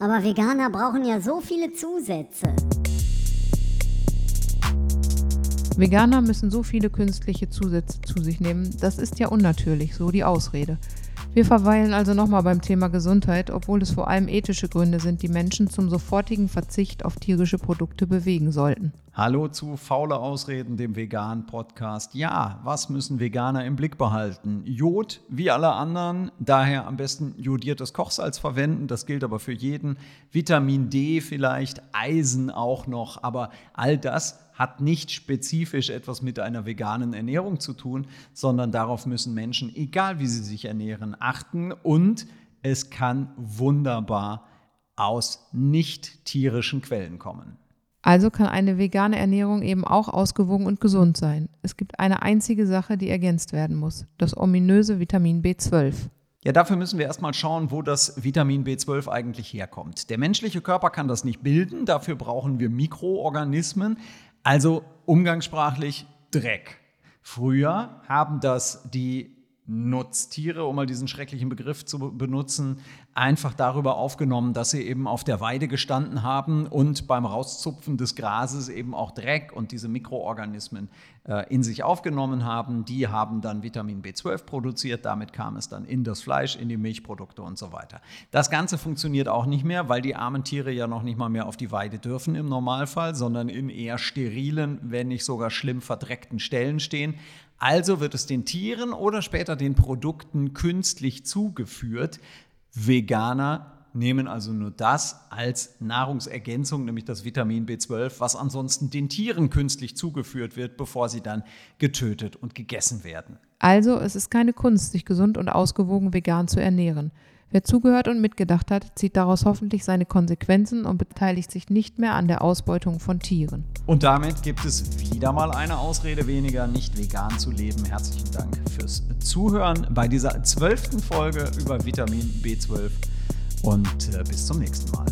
Aber Veganer brauchen ja so viele Zusätze. Veganer müssen so viele künstliche Zusätze zu sich nehmen, das ist ja unnatürlich, so die Ausrede. Wir verweilen also nochmal beim Thema Gesundheit, obwohl es vor allem ethische Gründe sind, die Menschen zum sofortigen Verzicht auf tierische Produkte bewegen sollten. Hallo zu Faule Ausreden, dem veganen Podcast. Ja, was müssen Veganer im Blick behalten? Jod, wie alle anderen, daher am besten jodiertes Kochsalz verwenden, das gilt aber für jeden. Vitamin D vielleicht, Eisen auch noch, aber all das hat nicht spezifisch etwas mit einer veganen Ernährung zu tun, sondern darauf müssen Menschen, egal wie sie sich ernähren, achten und es kann wunderbar aus nicht tierischen Quellen kommen. Also kann eine vegane Ernährung eben auch ausgewogen und gesund sein. Es gibt eine einzige Sache, die ergänzt werden muss, das ominöse Vitamin B12. Ja, dafür müssen wir erstmal schauen, wo das Vitamin B12 eigentlich herkommt. Der menschliche Körper kann das nicht bilden, dafür brauchen wir Mikroorganismen, also umgangssprachlich Dreck. Früher haben das die Nutztiere, um mal diesen schrecklichen Begriff zu benutzen, einfach darüber aufgenommen, dass sie eben auf der Weide gestanden haben und beim Rauszupfen des Grases eben auch Dreck und diese Mikroorganismen äh, in sich aufgenommen haben. Die haben dann Vitamin B12 produziert, damit kam es dann in das Fleisch, in die Milchprodukte und so weiter. Das Ganze funktioniert auch nicht mehr, weil die armen Tiere ja noch nicht mal mehr auf die Weide dürfen im Normalfall, sondern in eher sterilen, wenn nicht sogar schlimm verdreckten Stellen stehen. Also wird es den Tieren oder später den Produkten künstlich zugeführt. Veganer nehmen also nur das als Nahrungsergänzung, nämlich das Vitamin B12, was ansonsten den Tieren künstlich zugeführt wird, bevor sie dann getötet und gegessen werden. Also es ist keine Kunst, sich gesund und ausgewogen vegan zu ernähren. Wer zugehört und mitgedacht hat, zieht daraus hoffentlich seine Konsequenzen und beteiligt sich nicht mehr an der Ausbeutung von Tieren. Und damit gibt es wieder mal eine Ausrede weniger, nicht vegan zu leben. Herzlichen Dank fürs Zuhören bei dieser zwölften Folge über Vitamin B12 und äh, bis zum nächsten Mal.